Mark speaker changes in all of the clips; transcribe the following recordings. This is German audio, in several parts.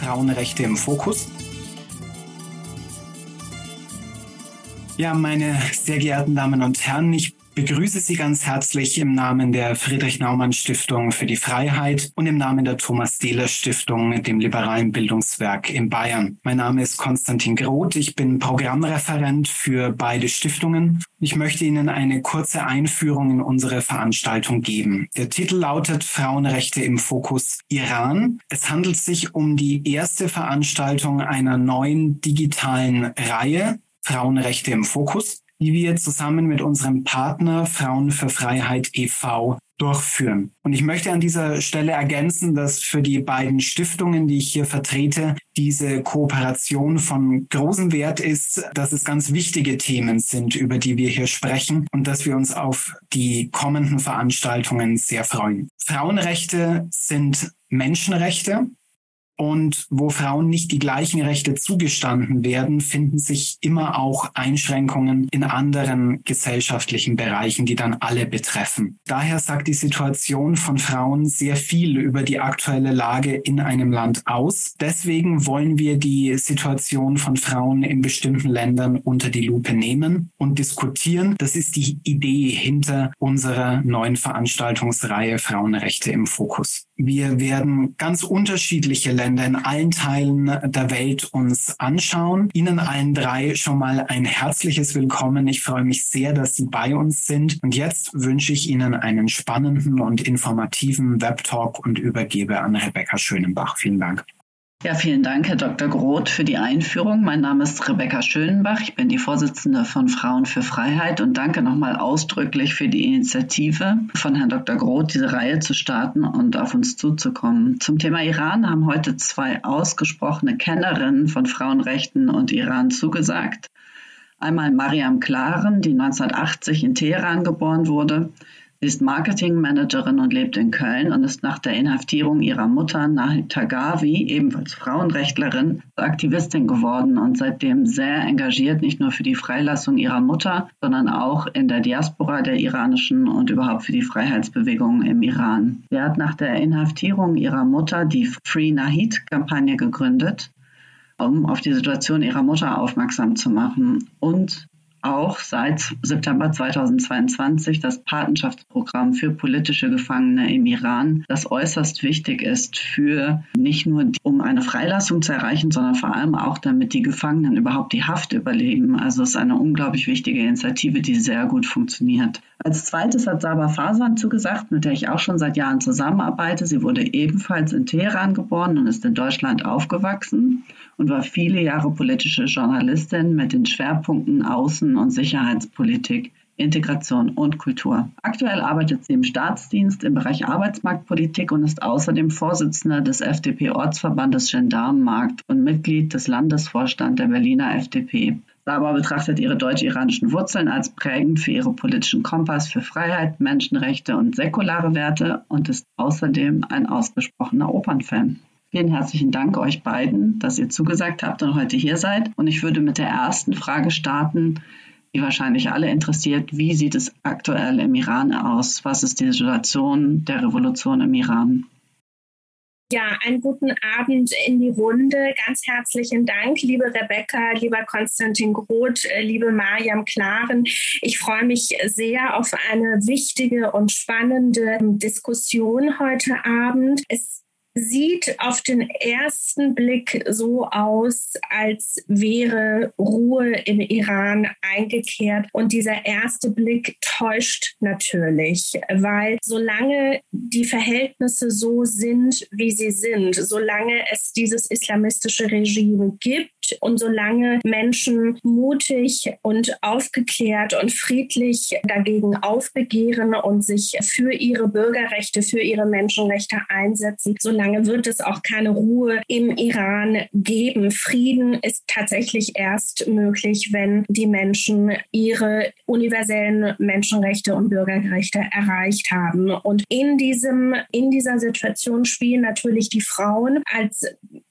Speaker 1: Frauenrechte im Fokus. Ja, meine sehr geehrten Damen und Herren, ich begrüße Sie ganz herzlich im Namen der Friedrich Naumann Stiftung für die Freiheit und im Namen der Thomas Dehler Stiftung, dem liberalen Bildungswerk in Bayern. Mein Name ist Konstantin Groth. Ich bin Programmreferent für beide Stiftungen. Ich möchte Ihnen eine kurze Einführung in unsere Veranstaltung geben. Der Titel lautet Frauenrechte im Fokus Iran. Es handelt sich um die erste Veranstaltung einer neuen digitalen Reihe Frauenrechte im Fokus die wir zusammen mit unserem Partner Frauen für Freiheit e.V. durchführen. Und ich möchte an dieser Stelle ergänzen, dass für die beiden Stiftungen, die ich hier vertrete, diese Kooperation von großem Wert ist, dass es ganz wichtige Themen sind, über die wir hier sprechen und dass wir uns auf die kommenden Veranstaltungen sehr freuen. Frauenrechte sind Menschenrechte und wo Frauen nicht die gleichen Rechte zugestanden werden, finden sich immer auch Einschränkungen in anderen gesellschaftlichen Bereichen, die dann alle betreffen. Daher sagt die Situation von Frauen sehr viel über die aktuelle Lage in einem Land aus. Deswegen wollen wir die Situation von Frauen in bestimmten Ländern unter die Lupe nehmen und diskutieren. Das ist die Idee hinter unserer neuen Veranstaltungsreihe Frauenrechte im Fokus. Wir werden ganz unterschiedliche Länder in allen Teilen der Welt uns anschauen. Ihnen allen drei schon mal ein herzliches Willkommen. Ich freue mich sehr, dass Sie bei uns sind. Und jetzt wünsche ich Ihnen einen spannenden und informativen Webtalk und übergebe an Rebecca Schönenbach. Vielen Dank.
Speaker 2: Ja, vielen Dank, Herr Dr. Groth, für die Einführung. Mein Name ist Rebecca Schönenbach. Ich bin die Vorsitzende von Frauen für Freiheit und danke nochmal ausdrücklich für die Initiative von Herrn Dr. Groth, diese Reihe zu starten und auf uns zuzukommen. Zum Thema Iran haben heute zwei ausgesprochene Kennerinnen von Frauenrechten und Iran zugesagt. Einmal Mariam Klaren, die 1980 in Teheran geboren wurde. Sie ist Marketingmanagerin und lebt in Köln und ist nach der Inhaftierung ihrer Mutter Nahid Tagavi, ebenfalls Frauenrechtlerin, Aktivistin geworden und seitdem sehr engagiert, nicht nur für die Freilassung ihrer Mutter, sondern auch in der Diaspora der iranischen und überhaupt für die Freiheitsbewegung im Iran. Sie hat nach der Inhaftierung ihrer Mutter die Free Nahid-Kampagne gegründet, um auf die Situation ihrer Mutter aufmerksam zu machen und auch seit September 2022 das Patenschaftsprogramm für politische Gefangene im Iran, das äußerst wichtig ist für nicht nur um eine Freilassung zu erreichen, sondern vor allem auch damit die Gefangenen überhaupt die Haft überleben. Also es ist eine unglaublich wichtige Initiative, die sehr gut funktioniert. Als zweites hat Saba Fasan zugesagt, mit der ich auch schon seit Jahren zusammenarbeite. Sie wurde ebenfalls in Teheran geboren und ist in Deutschland aufgewachsen und war viele Jahre politische Journalistin mit den Schwerpunkten Außen- und Sicherheitspolitik, Integration und Kultur. Aktuell arbeitet sie im Staatsdienst im Bereich Arbeitsmarktpolitik und ist außerdem Vorsitzende des FDP-Ortsverbandes Gendarmenmarkt und Mitglied des Landesvorstands der Berliner FDP. Saba betrachtet ihre deutsch-iranischen Wurzeln als prägend für ihren politischen Kompass für Freiheit, Menschenrechte und säkulare Werte und ist außerdem ein ausgesprochener Opernfan. Vielen herzlichen Dank euch beiden, dass ihr zugesagt habt und heute hier seid. Und ich würde mit der ersten Frage starten, die wahrscheinlich alle interessiert. Wie sieht es aktuell im Iran aus? Was ist die Situation der Revolution im Iran?
Speaker 3: Ja, einen guten Abend in die Runde. Ganz herzlichen Dank, liebe Rebecca, lieber Konstantin Groth, liebe Mariam Klaren. Ich freue mich sehr auf eine wichtige und spannende Diskussion heute Abend. Es sieht auf den ersten Blick so aus, als wäre Ruhe im Iran eingekehrt. Und dieser erste Blick täuscht natürlich, weil solange die Verhältnisse so sind, wie sie sind, solange es dieses islamistische Regime gibt, und solange Menschen mutig und aufgeklärt und friedlich dagegen aufbegehren und sich für ihre Bürgerrechte, für ihre Menschenrechte einsetzen, solange wird es auch keine Ruhe im Iran geben. Frieden ist tatsächlich erst möglich, wenn die Menschen ihre universellen Menschenrechte und Bürgerrechte erreicht haben. Und in diesem, in dieser Situation spielen natürlich die Frauen als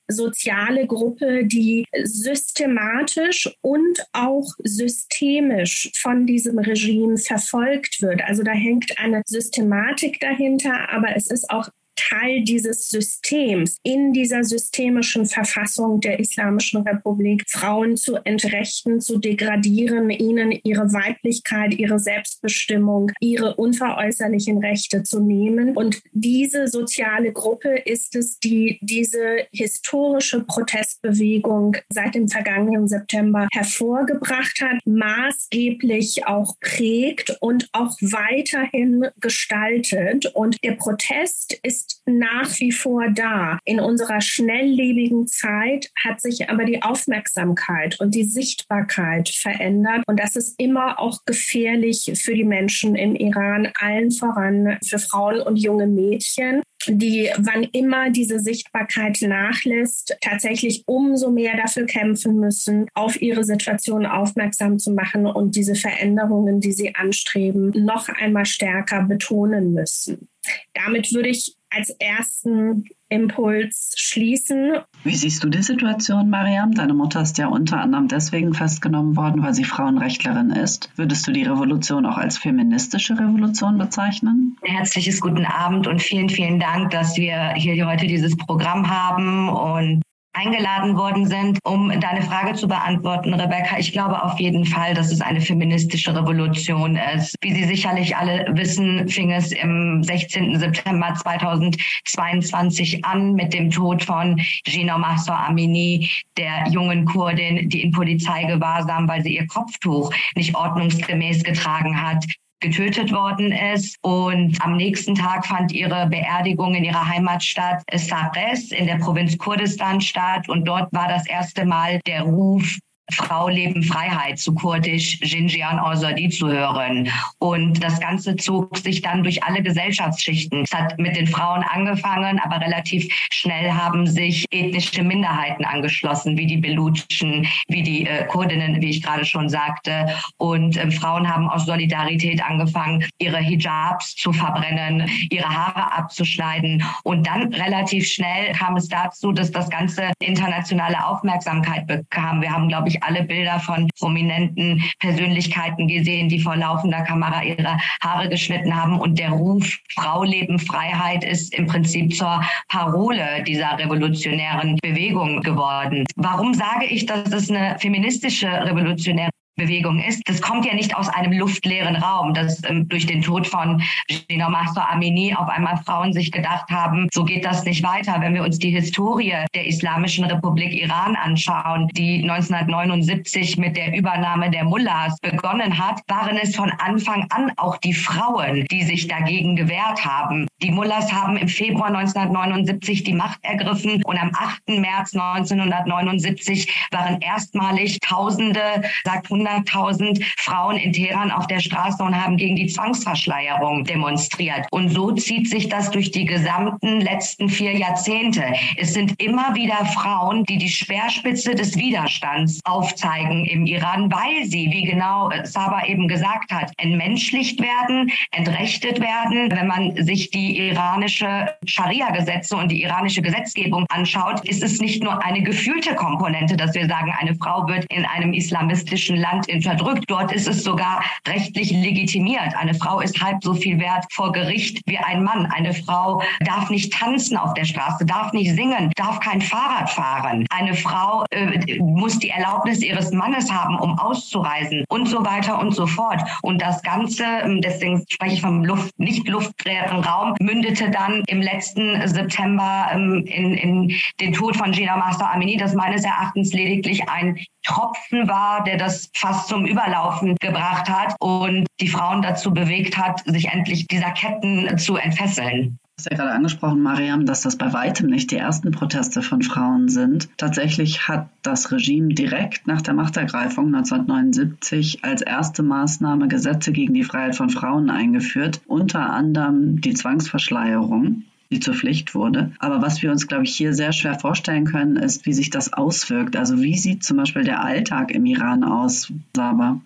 Speaker 3: soziale Gruppe, die systematisch und auch systemisch von diesem Regime verfolgt wird. Also da hängt eine Systematik dahinter, aber es ist auch Teil dieses Systems, in dieser systemischen Verfassung der Islamischen Republik, Frauen zu entrechten, zu degradieren, ihnen ihre Weiblichkeit, ihre Selbstbestimmung, ihre unveräußerlichen Rechte zu nehmen. Und diese soziale Gruppe ist es, die diese historische Protestbewegung seit dem vergangenen September hervorgebracht hat, maßgeblich auch prägt und auch weiterhin gestaltet. Und der Protest ist nach wie vor da. In unserer schnelllebigen Zeit hat sich aber die Aufmerksamkeit und die Sichtbarkeit verändert. Und das ist immer auch gefährlich für die Menschen im Iran, allen voran für Frauen und junge Mädchen die, wann immer diese Sichtbarkeit nachlässt, tatsächlich umso mehr dafür kämpfen müssen, auf ihre Situation aufmerksam zu machen und diese Veränderungen, die sie anstreben, noch einmal stärker betonen müssen. Damit würde ich als ersten Impuls schließen.
Speaker 2: Wie siehst du die Situation, Mariam? Deine Mutter ist ja unter anderem deswegen festgenommen worden, weil sie Frauenrechtlerin ist. Würdest du die Revolution auch als feministische Revolution bezeichnen?
Speaker 4: Herzliches guten Abend und vielen, vielen Dank, dass wir hier heute dieses Programm haben und eingeladen worden sind, um deine Frage zu beantworten, Rebecca. Ich glaube auf jeden Fall, dass es eine feministische Revolution ist. Wie Sie sicherlich alle wissen, fing es im 16. September 2022 an mit dem Tod von Gina Mahsa Amini, der jungen Kurdin, die in Polizeigewahrsam, weil sie ihr Kopftuch nicht ordnungsgemäß getragen hat, getötet worden ist. Und am nächsten Tag fand ihre Beerdigung in ihrer Heimatstadt Sares in der Provinz Kurdistan statt. Und dort war das erste Mal der Ruf Frau Leben Freiheit zu kurdisch Xinjiang Azadi zu hören. Und das Ganze zog sich dann durch alle Gesellschaftsschichten. Es hat mit den Frauen angefangen, aber relativ schnell haben sich ethnische Minderheiten angeschlossen, wie die Belutschen, wie die äh, Kurdinnen, wie ich gerade schon sagte. Und äh, Frauen haben aus Solidarität angefangen, ihre Hijabs zu verbrennen, ihre Haare abzuschneiden. Und dann relativ schnell kam es dazu, dass das Ganze internationale Aufmerksamkeit bekam. Wir haben, glaube ich, alle Bilder von prominenten Persönlichkeiten gesehen, die vor laufender Kamera ihre Haare geschnitten haben. Und der Ruf Frau leben Freiheit ist im Prinzip zur Parole dieser revolutionären Bewegung geworden. Warum sage ich, dass es eine feministische revolutionäre Bewegung ist. Das kommt ja nicht aus einem luftleeren Raum, dass ähm, durch den Tod von Gina Mahsa Amini auf einmal Frauen sich gedacht haben, so geht das nicht weiter. Wenn wir uns die Historie der Islamischen Republik Iran anschauen, die 1979 mit der Übernahme der Mullahs begonnen hat, waren es von Anfang an auch die Frauen, die sich dagegen gewehrt haben. Die Mullahs haben im Februar 1979 die Macht ergriffen und am 8. März 1979 waren erstmalig Tausende, sagt 100 100.000 Frauen in Teheran auf der Straße und haben gegen die Zwangsverschleierung demonstriert. Und so zieht sich das durch die gesamten letzten vier Jahrzehnte. Es sind immer wieder Frauen, die die Speerspitze des Widerstands aufzeigen im Iran, weil sie, wie genau Saba eben gesagt hat, entmenschlicht werden, entrechtet werden. Wenn man sich die iranische Scharia-Gesetze und die iranische Gesetzgebung anschaut, ist es nicht nur eine gefühlte Komponente, dass wir sagen, eine Frau wird in einem islamistischen Land Land unterdrückt. Dort ist es sogar rechtlich legitimiert. Eine Frau ist halb so viel wert vor Gericht wie ein Mann. Eine Frau darf nicht tanzen auf der Straße, darf nicht singen, darf kein Fahrrad fahren. Eine Frau äh, muss die Erlaubnis ihres Mannes haben, um auszureisen und so weiter und so fort. Und das Ganze, ähm, deswegen spreche ich vom Luft, nicht luftleeren Raum, mündete dann im letzten September ähm, in, in den Tod von Gina Master Amini, das meines Erachtens lediglich ein Tropfen war, der das fast zum Überlaufen gebracht hat und die Frauen dazu bewegt hat, sich endlich dieser Ketten zu entfesseln.
Speaker 2: Du hast ja gerade angesprochen, Mariam, dass das bei weitem nicht die ersten Proteste von Frauen sind. Tatsächlich hat das Regime direkt nach der Machtergreifung 1979 als erste Maßnahme Gesetze gegen die Freiheit von Frauen eingeführt, unter anderem die Zwangsverschleierung die zur Pflicht wurde. Aber was wir uns, glaube ich, hier sehr schwer vorstellen können, ist, wie sich das auswirkt. Also wie sieht zum Beispiel der Alltag im Iran aus, Saba?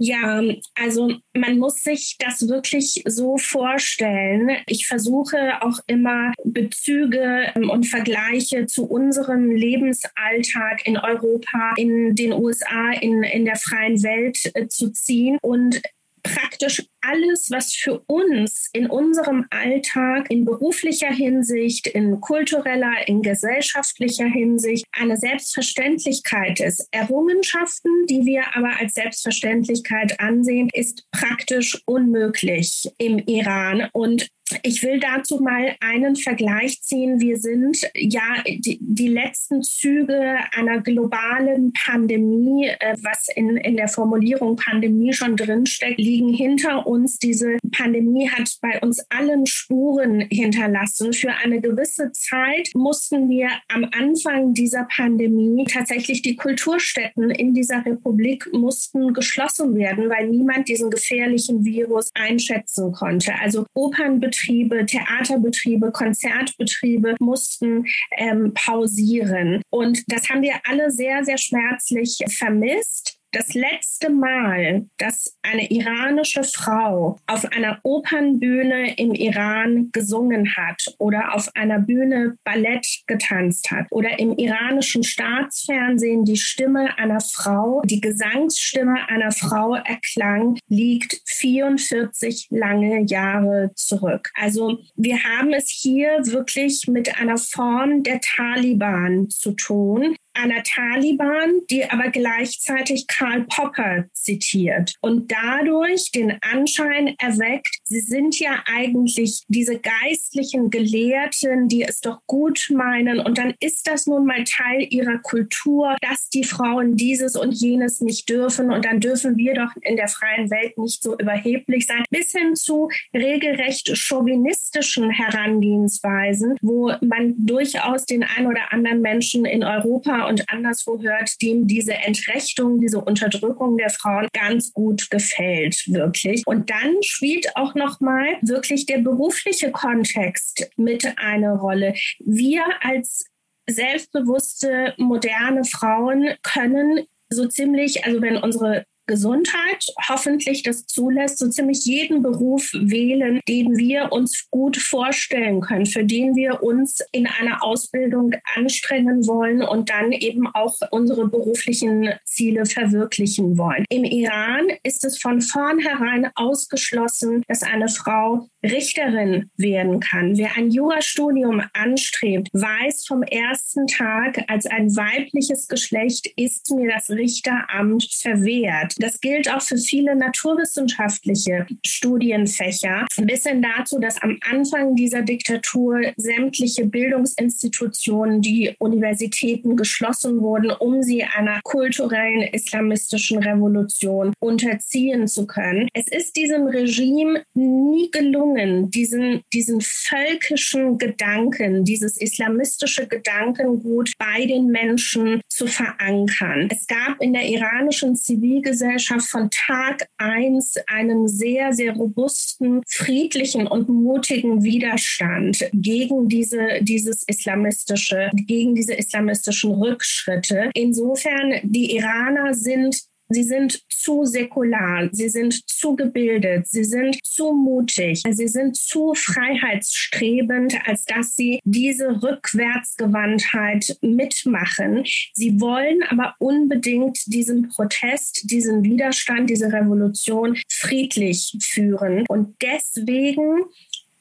Speaker 3: Ja, also man muss sich das wirklich so vorstellen. Ich versuche auch immer Bezüge ähm, und Vergleiche zu unserem Lebensalltag in Europa, in den USA, in, in der freien Welt äh, zu ziehen. Und praktisch alles, was für uns in unserem Alltag in beruflicher Hinsicht, in kultureller, in gesellschaftlicher Hinsicht eine Selbstverständlichkeit ist. Errungenschaften, die wir aber als Selbstverständlichkeit ansehen, ist praktisch unmöglich im Iran. Und ich will dazu mal einen Vergleich ziehen. Wir sind ja die, die letzten Züge einer globalen Pandemie, äh, was in, in der Formulierung Pandemie schon drinsteckt, liegen hinter uns. Diese Pandemie hat bei uns allen Spuren hinterlassen. Für eine gewisse Zeit mussten wir am Anfang dieser Pandemie tatsächlich die Kulturstätten in dieser Republik mussten geschlossen werden, weil niemand diesen gefährlichen Virus einschätzen konnte. Also Opernbetriebe Betriebe, Theaterbetriebe, Konzertbetriebe mussten ähm, pausieren. Und das haben wir alle sehr, sehr schmerzlich vermisst das letzte Mal, dass eine iranische Frau auf einer Opernbühne im Iran gesungen hat oder auf einer Bühne Ballett getanzt hat oder im iranischen Staatsfernsehen die Stimme einer Frau, die Gesangsstimme einer Frau erklang, liegt 44 lange Jahre zurück. Also wir haben es hier wirklich mit einer Form der Taliban zu tun, einer Taliban, die aber gleichzeitig Karl Popper zitiert und dadurch den Anschein erweckt, sie sind ja eigentlich diese geistlichen Gelehrten, die es doch gut meinen. Und dann ist das nun mal Teil ihrer Kultur, dass die Frauen dieses und jenes nicht dürfen. Und dann dürfen wir doch in der freien Welt nicht so überheblich sein, bis hin zu regelrecht chauvinistischen Herangehensweisen, wo man durchaus den ein oder anderen Menschen in Europa und anderswo hört, dem diese Entrechtung, diese Unterdrückung der Frauen ganz gut gefällt, wirklich. Und dann spielt auch nochmal wirklich der berufliche Kontext mit eine Rolle. Wir als selbstbewusste, moderne Frauen können so ziemlich, also wenn unsere Gesundheit hoffentlich das zulässt, so ziemlich jeden Beruf wählen, den wir uns gut vorstellen können, für den wir uns in einer Ausbildung anstrengen wollen und dann eben auch unsere beruflichen Ziele verwirklichen wollen. Im Iran ist es von vornherein ausgeschlossen, dass eine Frau Richterin werden kann. Wer ein Jurastudium anstrebt, weiß vom ersten Tag, als ein weibliches Geschlecht ist mir das Richteramt verwehrt. Das gilt auch für viele naturwissenschaftliche Studienfächer, bis hin dazu, dass am Anfang dieser Diktatur sämtliche Bildungsinstitutionen, die Universitäten geschlossen wurden, um sie einer kulturellen islamistischen Revolution unterziehen zu können. Es ist diesem Regime nie gelungen, diesen, diesen völkischen Gedanken, dieses islamistische Gedankengut bei den Menschen zu verankern. Es gab in der iranischen Zivilgesellschaft Gesellschaft von Tag eins einen sehr, sehr robusten, friedlichen und mutigen Widerstand gegen diese, dieses islamistische, gegen diese islamistischen Rückschritte. Insofern, die Iraner sind Sie sind zu säkular, sie sind zu gebildet, sie sind zu mutig, sie sind zu freiheitsstrebend, als dass sie diese Rückwärtsgewandtheit mitmachen. Sie wollen aber unbedingt diesen Protest, diesen Widerstand, diese Revolution friedlich führen. Und deswegen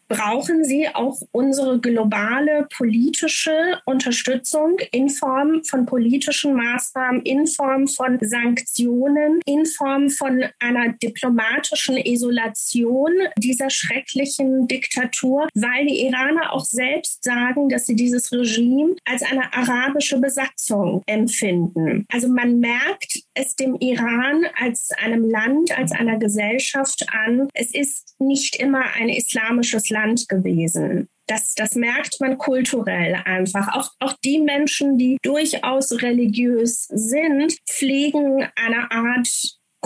Speaker 3: brauchen sie auch unsere globale politische Unterstützung in Form von politischen Maßnahmen, in Form von Sanktionen, in Form von einer diplomatischen Isolation dieser schrecklichen Diktatur, weil die Iraner auch selbst sagen, dass sie dieses Regime als eine arabische Besatzung empfinden. Also man merkt es dem Iran als einem Land, als einer Gesellschaft an. Es ist nicht immer ein islamisches Land Land gewesen. Das, das merkt man kulturell einfach. Auch, auch die Menschen, die durchaus religiös sind, pflegen eine Art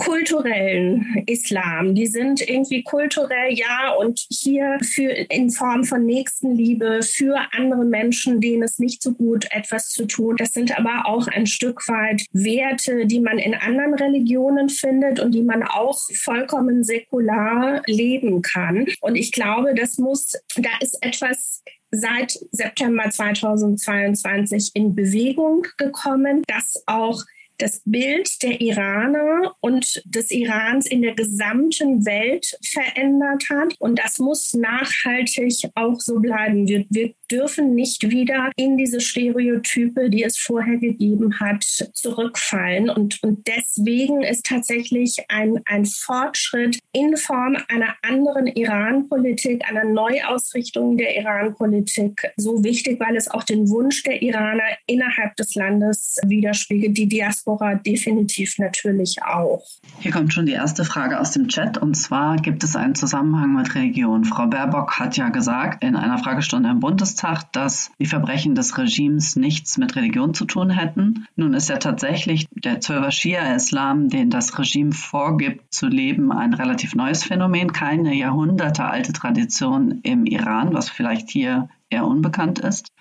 Speaker 3: kulturellen Islam. Die sind irgendwie kulturell, ja, und hier für, in Form von Nächstenliebe für andere Menschen, denen es nicht so gut etwas zu tun. Das sind aber auch ein Stück weit Werte, die man in anderen Religionen findet und die man auch vollkommen säkular leben kann. Und ich glaube, das muss, da ist etwas seit September 2022 in Bewegung gekommen, dass auch das Bild der Iraner und des Irans in der gesamten Welt verändert hat. Und das muss nachhaltig auch so bleiben. Wir, wir dürfen nicht wieder in diese Stereotype, die es vorher gegeben hat, zurückfallen. Und, und deswegen ist tatsächlich ein, ein Fortschritt in Form einer anderen Iran-Politik, einer Neuausrichtung der Iran-Politik so wichtig, weil es auch den Wunsch der Iraner innerhalb des Landes widerspiegelt, die Diaspora definitiv natürlich auch.
Speaker 2: Hier kommt schon die erste Frage aus dem Chat und zwar gibt es einen Zusammenhang mit Religion. Frau Baerbock hat ja gesagt in einer Fragestunde im Bundestag, dass die Verbrechen des Regimes nichts mit Religion zu tun hätten. Nun ist ja tatsächlich der Zwölfer Schia-Islam, den das Regime vorgibt zu leben, ein relativ neues Phänomen, keine jahrhundertealte Tradition im Iran, was vielleicht hier eher unbekannt ist.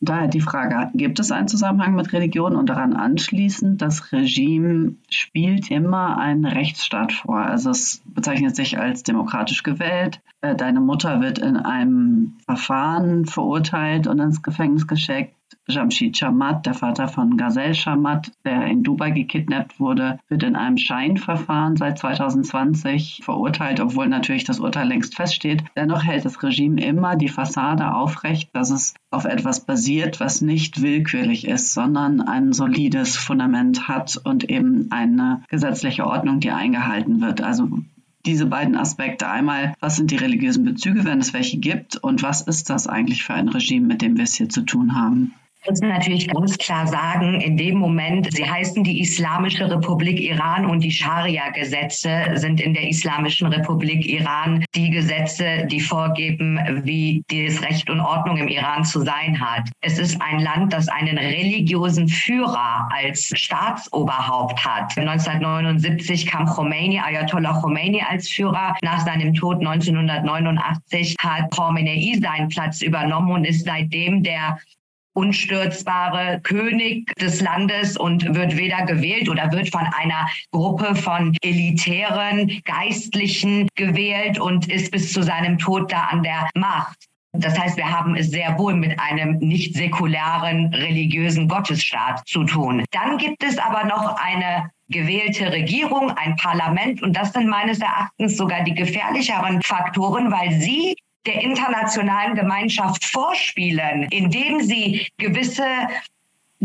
Speaker 2: Daher die Frage, gibt es einen Zusammenhang mit Religion und daran anschließend, das Regime spielt immer einen Rechtsstaat vor. Also es bezeichnet sich als demokratisch gewählt. Äh, deine Mutter wird in einem Verfahren verurteilt und ins Gefängnis geschickt. Jamshid Shamat, der Vater von Ghazel Shamat, der in Dubai gekidnappt wurde, wird in einem Scheinverfahren seit 2020 verurteilt, obwohl natürlich das Urteil längst feststeht. Dennoch hält das Regime immer die Fassade aufrecht, dass es auf etwas basiert, was nicht willkürlich ist, sondern ein solides Fundament hat und eben eine gesetzliche Ordnung, die eingehalten wird. Also diese beiden Aspekte. Einmal, was sind die religiösen Bezüge, wenn es welche gibt, und was ist das eigentlich für ein Regime, mit dem wir es hier zu tun haben?
Speaker 4: Muss natürlich ganz klar sagen, in dem Moment, sie heißen die Islamische Republik Iran und die Scharia-Gesetze sind in der Islamischen Republik Iran die Gesetze, die vorgeben, wie das Recht und Ordnung im Iran zu sein hat. Es ist ein Land, das einen religiösen Führer als Staatsoberhaupt hat. 1979 kam Khomeini, Ayatollah Khomeini als Führer. Nach seinem Tod 1989 hat Khomeini seinen Platz übernommen und ist seitdem der unstürzbare König des Landes und wird weder gewählt oder wird von einer Gruppe von elitären Geistlichen gewählt und ist bis zu seinem Tod da an der Macht. Das heißt, wir haben es sehr wohl mit einem nicht säkularen religiösen Gottesstaat zu tun. Dann gibt es aber noch eine gewählte Regierung, ein Parlament und das sind meines Erachtens sogar die gefährlicheren Faktoren, weil sie der internationalen Gemeinschaft vorspielen, indem sie gewisse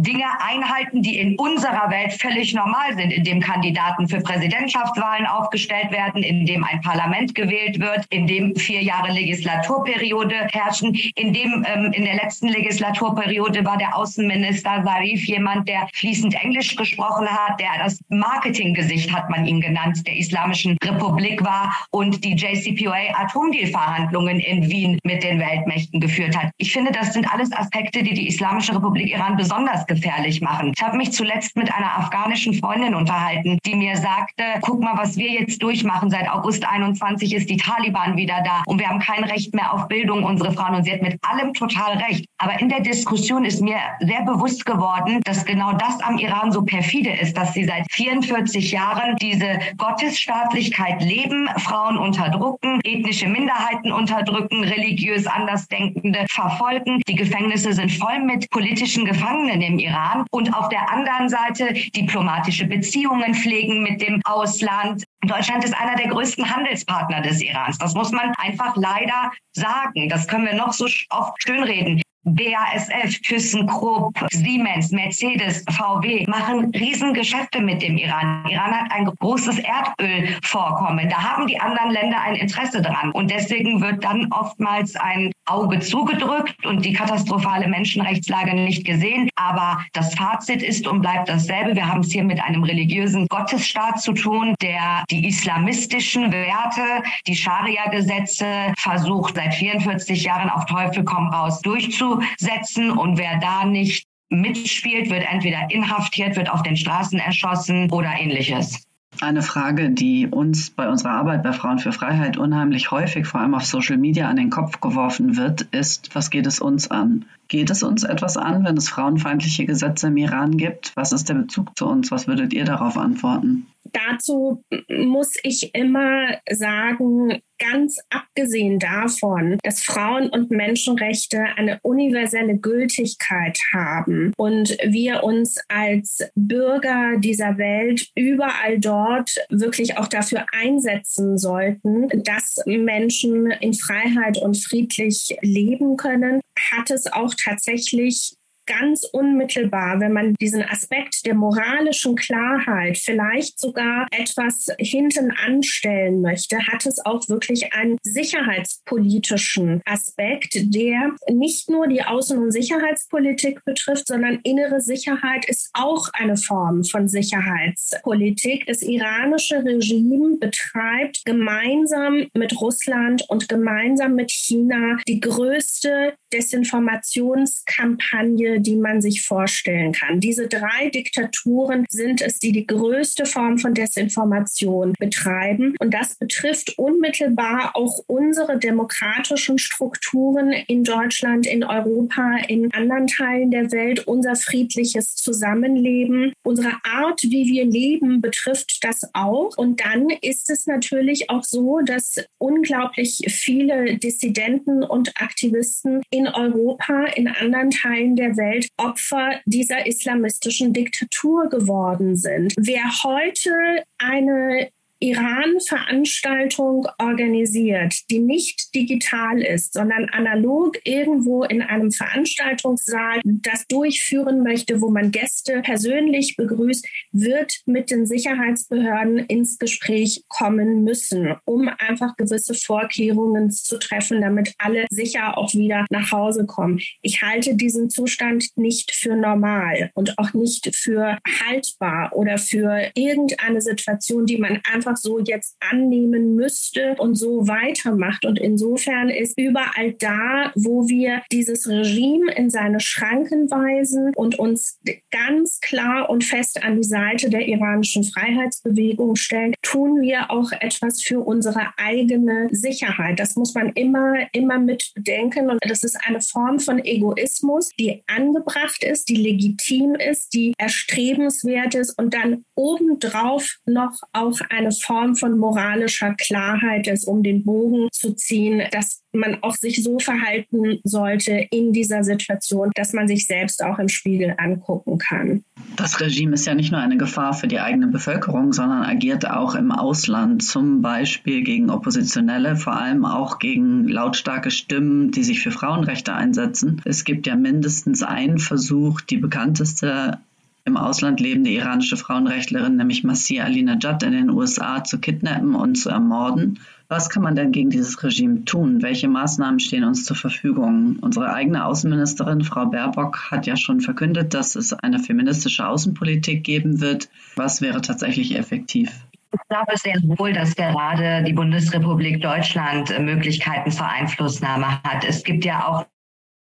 Speaker 4: Dinge einhalten, die in unserer Welt völlig normal sind, indem Kandidaten für Präsidentschaftswahlen aufgestellt werden, indem ein Parlament gewählt wird, indem vier Jahre Legislaturperiode herrschen, indem ähm, in der letzten Legislaturperiode war der Außenminister Zarif jemand, der fließend Englisch gesprochen hat, der das Marketinggesicht hat man ihn genannt, der Islamischen Republik war und die JCPOA Atomdeal-Verhandlungen in Wien mit den Weltmächten geführt hat. Ich finde, das sind alles Aspekte, die die Islamische Republik Iran besonders gefährlich machen. Ich habe mich zuletzt mit einer afghanischen Freundin unterhalten, die mir sagte, guck mal, was wir jetzt durchmachen. Seit August 21 ist die Taliban wieder da und wir haben kein Recht mehr auf Bildung, unsere Frauen. Und sie hat mit allem total recht. Aber in der Diskussion ist mir sehr bewusst geworden, dass genau das am Iran so perfide ist, dass sie seit 44 Jahren diese Gottesstaatlichkeit leben, Frauen unterdrücken, ethnische Minderheiten unterdrücken, religiös Andersdenkende verfolgen. Die Gefängnisse sind voll mit politischen Gefangenen im Iran und auf der anderen Seite diplomatische Beziehungen pflegen mit dem Ausland. Deutschland ist einer der größten Handelspartner des Irans. Das muss man einfach leider sagen. Das können wir noch so oft schönreden. BASF, ThyssenKrupp, Siemens, Mercedes, VW machen Riesengeschäfte mit dem Iran. Iran hat ein großes Erdölvorkommen. Da haben die anderen Länder ein Interesse dran. Und deswegen wird dann oftmals ein Auge zugedrückt und die katastrophale Menschenrechtslage nicht gesehen. Aber das Fazit ist und bleibt dasselbe. Wir haben es hier mit einem religiösen Gottesstaat zu tun, der die islamistischen Werte, die Scharia-Gesetze versucht seit 44 Jahren auf Teufel komm raus durchzusetzen. Und wer da nicht mitspielt, wird entweder inhaftiert, wird auf den Straßen erschossen oder ähnliches.
Speaker 2: Eine Frage, die uns bei unserer Arbeit bei Frauen für Freiheit unheimlich häufig, vor allem auf Social Media, an den Kopf geworfen wird, ist, was geht es uns an? Geht es uns etwas an, wenn es frauenfeindliche Gesetze im Iran gibt? Was ist der Bezug zu uns? Was würdet ihr darauf antworten?
Speaker 3: Dazu muss ich immer sagen, ganz abgesehen davon, dass Frauen- und Menschenrechte eine universelle Gültigkeit haben und wir uns als Bürger dieser Welt überall dort wirklich auch dafür einsetzen sollten, dass Menschen in Freiheit und friedlich leben können, hat es auch tatsächlich ganz unmittelbar, wenn man diesen Aspekt der moralischen Klarheit vielleicht sogar etwas hinten anstellen möchte, hat es auch wirklich einen sicherheitspolitischen Aspekt, der nicht nur die Außen- und Sicherheitspolitik betrifft, sondern innere Sicherheit ist auch eine Form von Sicherheitspolitik. Das iranische Regime betreibt gemeinsam mit Russland und gemeinsam mit China die größte Desinformationskampagne, die man sich vorstellen kann. Diese drei Diktaturen sind es, die die größte Form von Desinformation betreiben. Und das betrifft unmittelbar auch unsere demokratischen Strukturen in Deutschland, in Europa, in anderen Teilen der Welt, unser friedliches Zusammenleben, unsere Art, wie wir leben, betrifft das auch. Und dann ist es natürlich auch so, dass unglaublich viele Dissidenten und Aktivisten in Europa, in anderen Teilen der Welt Opfer dieser islamistischen Diktatur geworden sind. Wer heute eine Iran-Veranstaltung organisiert, die nicht digital ist, sondern analog irgendwo in einem Veranstaltungssaal das durchführen möchte, wo man Gäste persönlich begrüßt, wird mit den Sicherheitsbehörden ins Gespräch kommen müssen, um einfach gewisse Vorkehrungen zu treffen, damit alle sicher auch wieder nach Hause kommen. Ich halte diesen Zustand nicht für normal und auch nicht für haltbar oder für irgendeine Situation, die man einfach einfach so jetzt annehmen müsste und so weitermacht. Und insofern ist überall da, wo wir dieses Regime in seine Schranken weisen und uns ganz klar und fest an die Seite der iranischen Freiheitsbewegung stellen, tun wir auch etwas für unsere eigene Sicherheit. Das muss man immer, immer mit bedenken. Und das ist eine Form von Egoismus, die angebracht ist, die legitim ist, die erstrebenswert ist und dann obendrauf noch auch eine Form von moralischer Klarheit ist, um den Bogen zu ziehen, dass man auch sich so verhalten sollte in dieser Situation, dass man sich selbst auch im Spiegel angucken kann.
Speaker 2: Das Regime ist ja nicht nur eine Gefahr für die eigene Bevölkerung, sondern agiert auch im Ausland, zum Beispiel gegen Oppositionelle, vor allem auch gegen lautstarke Stimmen, die sich für Frauenrechte einsetzen. Es gibt ja mindestens einen Versuch, die bekannteste im Ausland lebende iranische Frauenrechtlerin, nämlich Masih Alinejad, in den USA zu kidnappen und zu ermorden. Was kann man denn gegen dieses Regime tun? Welche Maßnahmen stehen uns zur Verfügung? Unsere eigene Außenministerin, Frau Baerbock, hat ja schon verkündet, dass es eine feministische Außenpolitik geben wird. Was wäre tatsächlich effektiv?
Speaker 4: Ich glaube sehr wohl, dass gerade die Bundesrepublik Deutschland Möglichkeiten zur Einflussnahme hat. Es gibt ja auch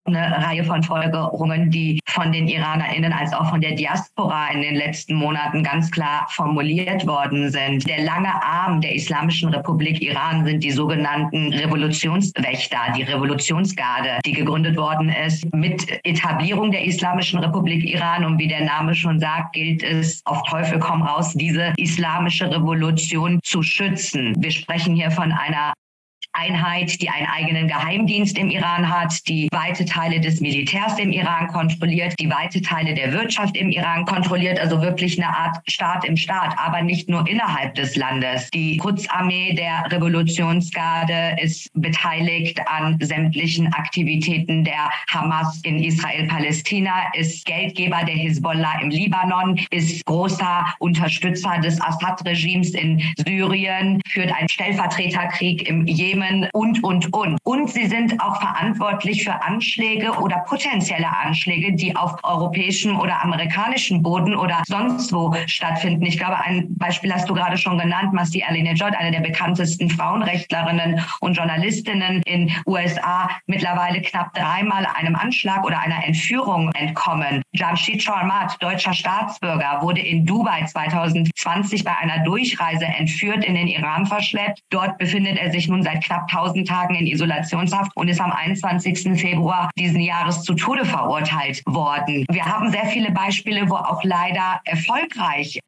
Speaker 4: eine Reihe von Folgerungen, die von den IranerInnen als auch von der Diaspora in den letzten Monaten ganz klar formuliert worden sind. Der lange Arm der Islamischen Republik Iran sind die sogenannten Revolutionswächter, die Revolutionsgarde, die gegründet worden ist mit Etablierung der Islamischen Republik Iran. Und wie der Name schon sagt, gilt es auf Teufel komm raus, diese islamische Revolution zu schützen. Wir sprechen hier von einer Einheit, die einen eigenen Geheimdienst im Iran hat, die weite Teile des Militärs im Iran kontrolliert, die weite Teile der Wirtschaft im Iran kontrolliert, also wirklich eine Art Staat im Staat, aber nicht nur innerhalb des Landes. Die Quds-Armee der Revolutionsgarde ist beteiligt an sämtlichen Aktivitäten der Hamas in Israel-Palästina, ist Geldgeber der Hisbollah im Libanon, ist großer Unterstützer des Assad-Regimes in Syrien, führt einen Stellvertreterkrieg im Jemen Jemen und, und, und. Und sie sind auch verantwortlich für Anschläge oder potenzielle Anschläge, die auf europäischem oder amerikanischem Boden oder sonst wo stattfinden. Ich glaube, ein Beispiel hast du gerade schon genannt, Masti Alinejad, eine der bekanntesten Frauenrechtlerinnen und Journalistinnen in USA, mittlerweile knapp dreimal einem Anschlag oder einer Entführung entkommen. Jamshid Sharmat, deutscher Staatsbürger, wurde in Dubai 2020 bei einer Durchreise entführt, in den Iran verschleppt. Dort befindet er sich nun seit knapp 1000 Tagen in Isolationshaft und ist am 21. Februar diesen Jahres zu Tode verurteilt worden. Wir haben sehr viele Beispiele, wo auch leider erfolgreich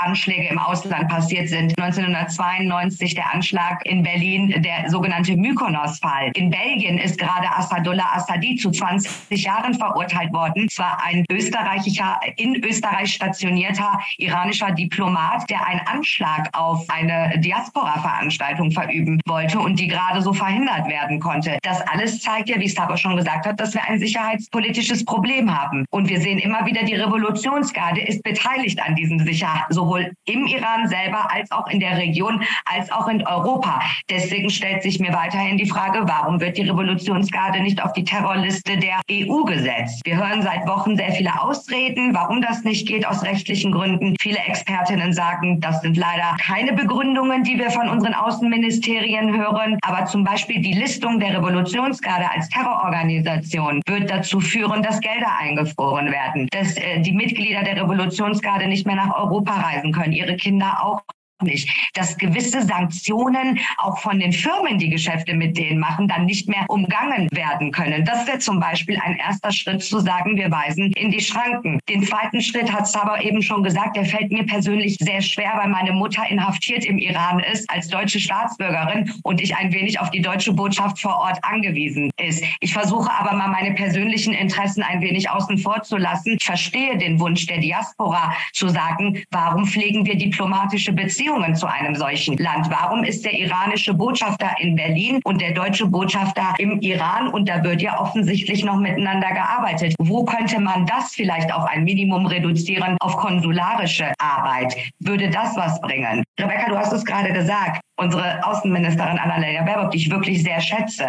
Speaker 4: Anschläge im Ausland passiert sind. 1992 der Anschlag in Berlin, der sogenannte Mykonos-Fall. In Belgien ist gerade Assadullah Assadi zu 20 Jahren verurteilt worden. Es war ein österreichischer, in Österreich stationierter iranischer Diplomat, der einen Anschlag auf eine Diaspora-Veranstaltung verüben wollte und die gerade so verhindert werden konnte. Das alles zeigt ja, wie Sabo schon gesagt hat, dass wir ein sicherheitspolitisches Problem haben. Und wir sehen immer wieder, die Revolutionsgarde ist beteiligt an diesem Sicherheit, sowohl im Iran selber als auch in der Region, als auch in Europa. Deswegen stellt sich mir weiterhin die Frage, warum wird die Revolutionsgarde nicht auf die Terrorliste der EU gesetzt? Wir hören seit Wochen sehr viele Ausreden, warum das nicht geht aus rechtlichen Gründen. Viele Expertinnen sagen, das sind leider keine Begründungen, die wir von unseren Außenministerien hören. Aber zum Beispiel die Listung der Revolutionsgarde als Terrororganisation wird dazu führen, dass Gelder eingefroren werden, dass äh, die Mitglieder der Revolutionsgarde nicht mehr nach Europa reisen können, ihre Kinder auch nicht, dass gewisse Sanktionen auch von den Firmen, die Geschäfte mit denen machen, dann nicht mehr umgangen werden können. Das wäre zum Beispiel ein erster Schritt zu sagen, wir weisen in die Schranken. Den zweiten Schritt hat Saba eben schon gesagt, der fällt mir persönlich sehr schwer, weil meine Mutter inhaftiert im Iran ist als deutsche Staatsbürgerin und ich ein wenig auf die deutsche Botschaft vor Ort angewiesen ist. Ich versuche aber mal meine persönlichen Interessen ein wenig außen vor zu lassen. Ich verstehe den Wunsch der Diaspora zu sagen, warum pflegen wir diplomatische Beziehungen Beziehungen zu einem solchen Land? Warum ist der iranische Botschafter in Berlin und der deutsche Botschafter im Iran und da wird ja offensichtlich noch miteinander gearbeitet? Wo könnte man das vielleicht auf ein Minimum reduzieren, auf konsularische Arbeit? Würde das was bringen? Rebecca, du hast es gerade gesagt. Unsere Außenministerin Annalena Baerbock, die ich wirklich sehr schätze,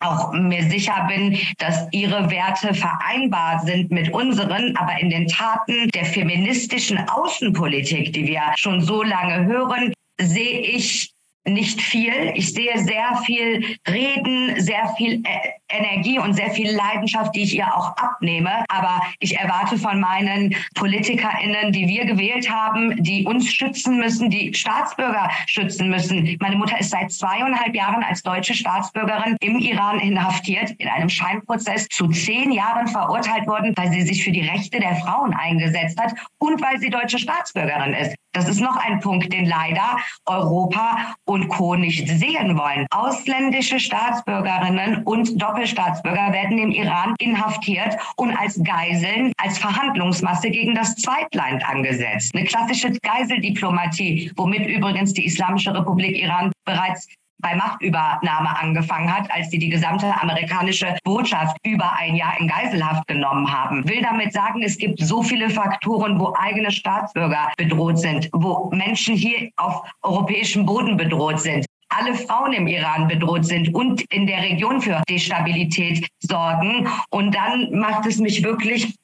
Speaker 4: auch mir sicher bin, dass ihre Werte vereinbar sind mit unseren, aber in den Taten der feministischen Außenpolitik, die wir schon so lange hören, sehe ich nicht viel. Ich sehe sehr viel Reden, sehr viel äh, Energie und sehr viel Leidenschaft, die ich ihr auch abnehme. Aber ich erwarte von meinen PolitikerInnen, die wir gewählt haben, die uns schützen müssen, die Staatsbürger schützen müssen. Meine Mutter ist seit zweieinhalb Jahren als deutsche Staatsbürgerin im Iran inhaftiert, in einem Scheinprozess zu zehn Jahren verurteilt worden, weil sie sich für die Rechte der Frauen eingesetzt hat und weil sie deutsche Staatsbürgerin ist. Das ist noch ein Punkt, den leider Europa und Co. nicht sehen wollen. Ausländische Staatsbürgerinnen und Doppelstaatsbürger werden im Iran inhaftiert und als Geiseln, als Verhandlungsmasse gegen das Zweitland angesetzt. Eine klassische Geiseldiplomatie, womit übrigens die Islamische Republik Iran bereits bei Machtübernahme angefangen hat, als sie die gesamte amerikanische Botschaft über ein Jahr in Geiselhaft genommen haben. Will damit sagen, es gibt so viele Faktoren, wo eigene Staatsbürger bedroht sind, wo Menschen hier auf europäischem Boden bedroht sind alle Frauen im Iran bedroht sind und in der Region für Destabilität sorgen. Und dann macht es mich wirklich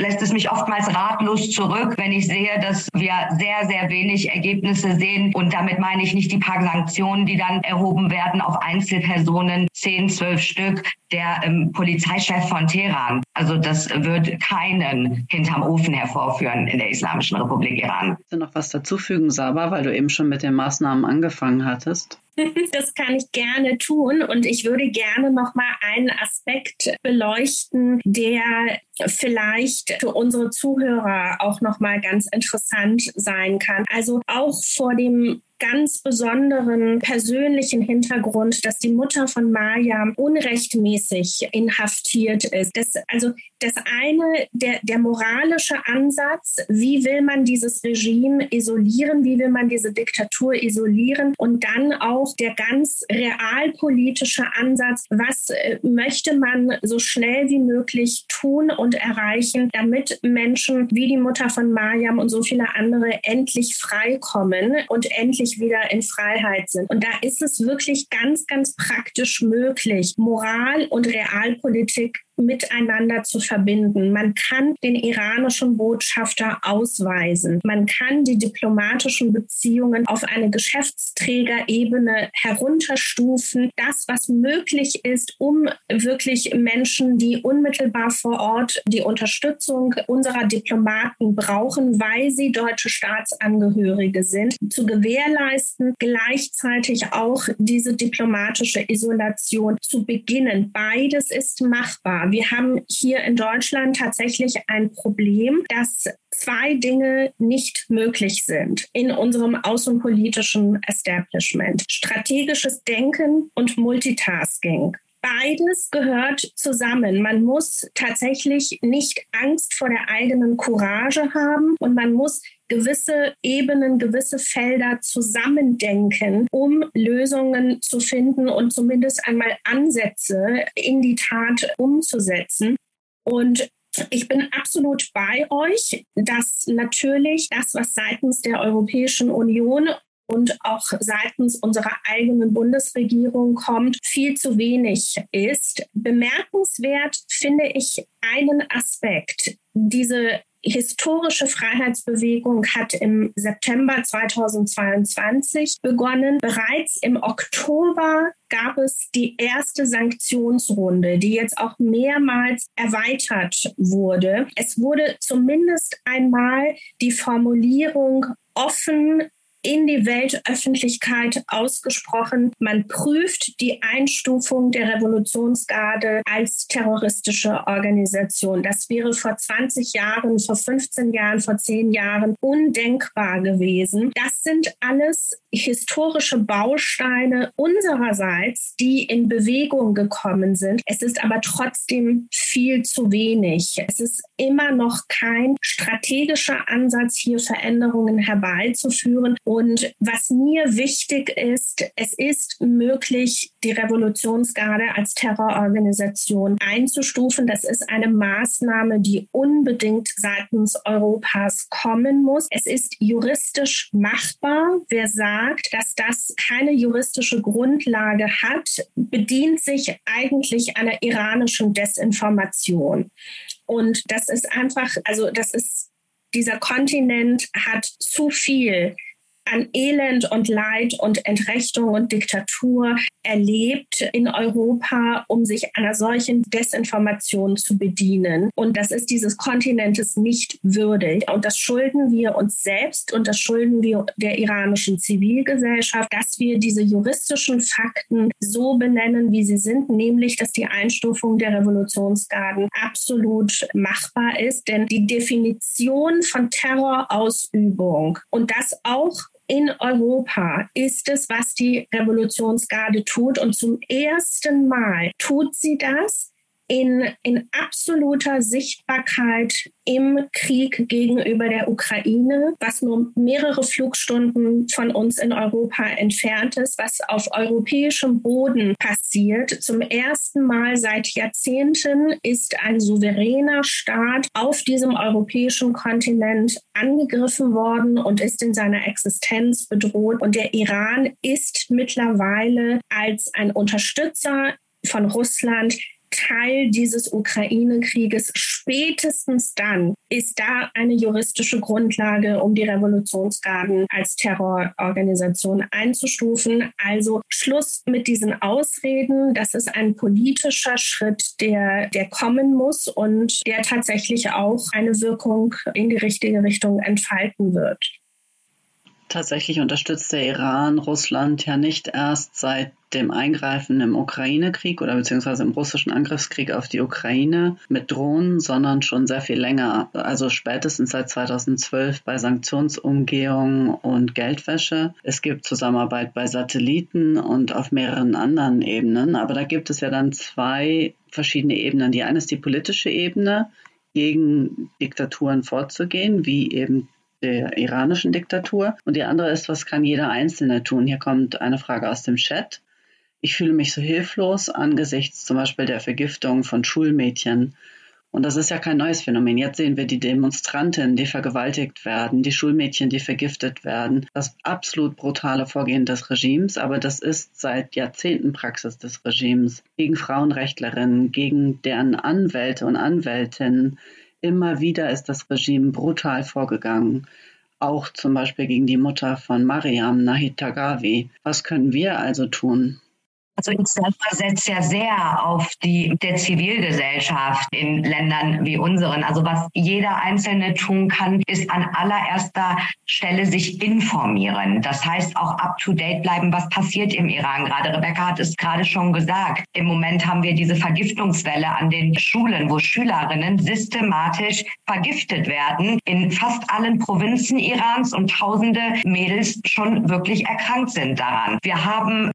Speaker 4: lässt es mich oftmals ratlos zurück, wenn ich sehe, dass wir sehr, sehr wenig Ergebnisse sehen. Und damit meine ich nicht die paar Sanktionen, die dann erhoben werden auf Einzelpersonen, zehn, zwölf Stück, der ähm, Polizeichef von Teheran. Also das wird keinen hinterm Ofen hervorführen in der Islamischen Republik Iran.
Speaker 2: Du noch was dazufügen, Saba, weil du eben schon mit den Maßnahmen angefangen hattest?
Speaker 3: Das kann ich gerne tun und ich würde gerne noch mal einen Aspekt beleuchten, der vielleicht für unsere Zuhörer auch noch mal ganz interessant sein kann. Also auch vor dem ganz besonderen persönlichen Hintergrund, dass die Mutter von Mariam unrechtmäßig inhaftiert ist. Das, also das eine, der, der moralische Ansatz, wie will man dieses Regime isolieren, wie will man diese Diktatur isolieren und dann auch der ganz realpolitische Ansatz, was äh, möchte man so schnell wie möglich tun und erreichen, damit Menschen wie die Mutter von Mariam und so viele andere endlich freikommen und endlich endlich wieder in Freiheit sind. Und da ist es wirklich ganz, ganz praktisch möglich, Moral und Realpolitik miteinander zu verbinden. Man kann den iranischen Botschafter ausweisen. Man kann die diplomatischen Beziehungen auf eine Geschäftsträgerebene herunterstufen. Das, was möglich ist, um wirklich Menschen, die unmittelbar vor Ort die Unterstützung unserer Diplomaten brauchen, weil sie deutsche Staatsangehörige sind, zu gewährleisten, gleichzeitig auch diese diplomatische Isolation zu beginnen. Beides ist machbar wir haben hier in Deutschland tatsächlich ein Problem, dass zwei Dinge nicht möglich sind in unserem außenpolitischen Establishment. Strategisches Denken und Multitasking. Beides gehört zusammen. Man muss tatsächlich nicht Angst vor der eigenen Courage haben und man muss gewisse Ebenen, gewisse Felder zusammendenken, um Lösungen zu finden und zumindest einmal Ansätze in die Tat umzusetzen. Und ich bin absolut bei euch, dass natürlich das, was seitens der Europäischen Union und auch seitens unserer eigenen Bundesregierung kommt, viel zu wenig ist. Bemerkenswert finde ich einen Aspekt. Diese historische Freiheitsbewegung hat im September 2022 begonnen. Bereits im Oktober gab es die erste Sanktionsrunde, die jetzt auch mehrmals erweitert wurde. Es wurde zumindest einmal die Formulierung offen in die Weltöffentlichkeit ausgesprochen. Man prüft die Einstufung der Revolutionsgarde als terroristische Organisation. Das wäre vor 20 Jahren, vor 15 Jahren, vor 10 Jahren undenkbar gewesen. Das sind alles historische Bausteine unsererseits, die in Bewegung gekommen sind. Es ist aber trotzdem viel zu wenig. Es ist immer noch kein strategischer Ansatz, hier Veränderungen herbeizuführen. Und was mir wichtig ist, es ist möglich, die Revolutionsgarde als Terrororganisation einzustufen. Das ist eine Maßnahme, die unbedingt seitens Europas kommen muss. Es ist juristisch machbar. Wer sagt, dass das keine juristische Grundlage hat, bedient sich eigentlich einer iranischen Desinformation. Und das ist einfach, also das ist, dieser Kontinent hat zu viel an Elend und Leid und Entrechtung und Diktatur erlebt in Europa, um sich einer solchen Desinformation zu bedienen. Und das ist dieses Kontinentes nicht würdig. Und das schulden wir uns selbst und das schulden wir der iranischen Zivilgesellschaft, dass wir diese juristischen Fakten so benennen, wie sie sind, nämlich, dass die Einstufung der Revolutionsgarden absolut machbar ist. Denn die Definition von Terrorausübung und das auch in Europa ist es, was die Revolutionsgarde tut. Und zum ersten Mal tut sie das in, in absoluter Sichtbarkeit im Krieg gegenüber der Ukraine, was nur mehrere Flugstunden von uns in Europa entfernt ist, was auf europäischem Boden passiert. Zum ersten Mal seit Jahrzehnten ist ein souveräner Staat auf diesem europäischen Kontinent angegriffen worden und ist in seiner Existenz bedroht. Und der Iran ist mittlerweile als ein Unterstützer von Russland Teil dieses Ukraine-Krieges. Spätestens dann ist da eine juristische Grundlage, um die Revolutionsgarden als Terrororganisation einzustufen. Also Schluss mit diesen Ausreden. Das ist ein politischer Schritt, der, der kommen muss und der tatsächlich auch eine Wirkung in die richtige Richtung entfalten wird.
Speaker 2: Tatsächlich unterstützt der Iran Russland ja nicht erst seit dem Eingreifen im Ukraine-Krieg oder beziehungsweise im russischen Angriffskrieg auf die Ukraine mit Drohnen, sondern schon sehr viel länger. Also spätestens seit 2012 bei Sanktionsumgehung und Geldwäsche. Es gibt Zusammenarbeit bei Satelliten und auf mehreren anderen Ebenen. Aber da gibt es ja dann zwei verschiedene Ebenen. Die eine ist die politische Ebene, gegen Diktaturen vorzugehen, wie eben der iranischen Diktatur. Und die andere ist, was kann jeder Einzelne tun? Hier kommt eine Frage aus dem Chat. Ich fühle mich so hilflos angesichts zum Beispiel der Vergiftung von Schulmädchen. Und das ist ja kein neues Phänomen. Jetzt sehen wir die Demonstranten, die vergewaltigt werden, die Schulmädchen, die vergiftet werden. Das absolut brutale Vorgehen des Regimes, aber das ist seit Jahrzehnten Praxis des Regimes gegen Frauenrechtlerinnen, gegen deren Anwälte und Anwältinnen, Immer wieder ist das Regime brutal vorgegangen, auch zum Beispiel gegen die Mutter von Mariam Nahid Tagawi. Was können wir also tun?
Speaker 4: Also ich setze ja sehr auf die der Zivilgesellschaft in Ländern wie unseren. Also was jeder Einzelne tun kann, ist an allererster Stelle sich informieren. Das heißt auch up to date bleiben, was passiert im Iran gerade. Rebecca hat es gerade schon gesagt. Im Moment haben wir diese Vergiftungswelle an den Schulen, wo Schülerinnen systematisch vergiftet werden in fast allen Provinzen Irans und tausende Mädels schon wirklich erkrankt sind daran. Wir haben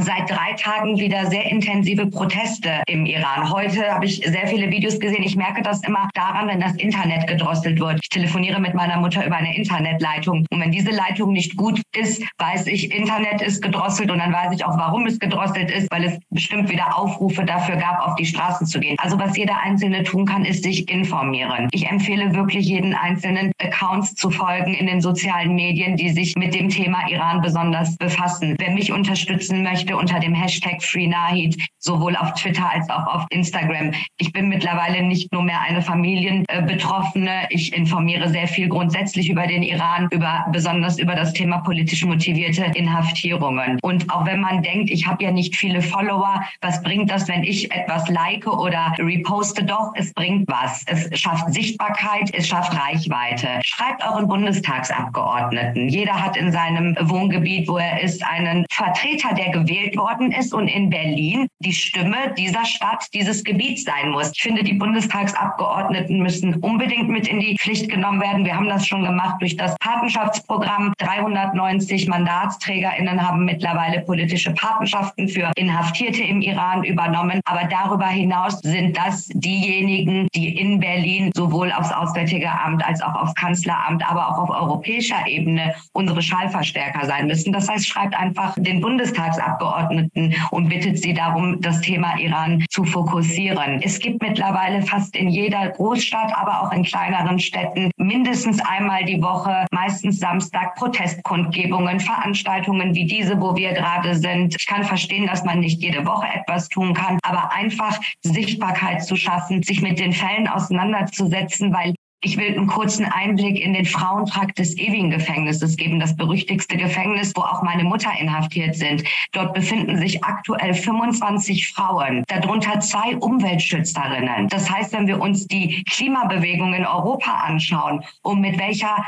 Speaker 4: seit drei Tagen wieder sehr intensive Proteste im Iran. Heute habe ich sehr viele Videos gesehen. Ich merke das immer daran, wenn das Internet gedrosselt wird. Ich telefoniere mit meiner Mutter über eine Internetleitung. Und wenn diese Leitung nicht gut ist, weiß ich, Internet ist gedrosselt und dann weiß ich auch, warum es gedrosselt ist, weil es bestimmt wieder Aufrufe dafür gab, auf die Straßen zu gehen. Also was jeder Einzelne tun kann, ist sich informieren. Ich empfehle wirklich jeden einzelnen Accounts zu folgen in den sozialen Medien, die sich mit dem Thema Iran besonders befassen. Wer mich unterstützen möchte, möchte unter dem Hashtag FreeNahid, sowohl auf Twitter als auch auf Instagram. Ich bin mittlerweile nicht nur mehr eine Familienbetroffene. Ich informiere sehr viel grundsätzlich über den Iran, über besonders über das Thema politisch motivierte Inhaftierungen. Und auch wenn man denkt, ich habe ja nicht viele Follower, was bringt das, wenn ich etwas like oder reposte? Doch, es bringt was. Es schafft Sichtbarkeit, es schafft Reichweite. Schreibt euren Bundestagsabgeordneten. Jeder hat in seinem Wohngebiet, wo er ist, einen Vertreter, der gewählt gewählt worden ist und in Berlin die Stimme dieser Stadt, dieses Gebiets sein muss. Ich finde, die Bundestagsabgeordneten müssen unbedingt mit in die Pflicht genommen werden. Wir haben das schon gemacht durch das Patenschaftsprogramm. 390 MandatsträgerInnen haben mittlerweile politische Patenschaften für Inhaftierte im Iran übernommen. Aber darüber hinaus sind das diejenigen, die in Berlin sowohl aufs Auswärtige Amt als auch aufs Kanzleramt, aber auch auf europäischer Ebene unsere Schallverstärker sein müssen. Das heißt, schreibt einfach den Bundestagsabgeordneten Abgeordneten und bittet sie darum, das Thema Iran zu fokussieren. Es gibt mittlerweile fast in jeder Großstadt, aber auch in kleineren Städten mindestens einmal die Woche, meistens Samstag, Protestkundgebungen, Veranstaltungen wie diese, wo wir gerade sind. Ich kann verstehen, dass man nicht jede Woche etwas tun kann, aber einfach Sichtbarkeit zu schaffen, sich mit den Fällen auseinanderzusetzen, weil ich will einen kurzen Einblick in den Frauentrakt des ewigen Gefängnisses geben, das berüchtigste Gefängnis, wo auch meine Mutter inhaftiert sind. Dort befinden sich aktuell 25 Frauen, darunter zwei Umweltschützerinnen. Das heißt, wenn wir uns die Klimabewegung in Europa anschauen, um mit welcher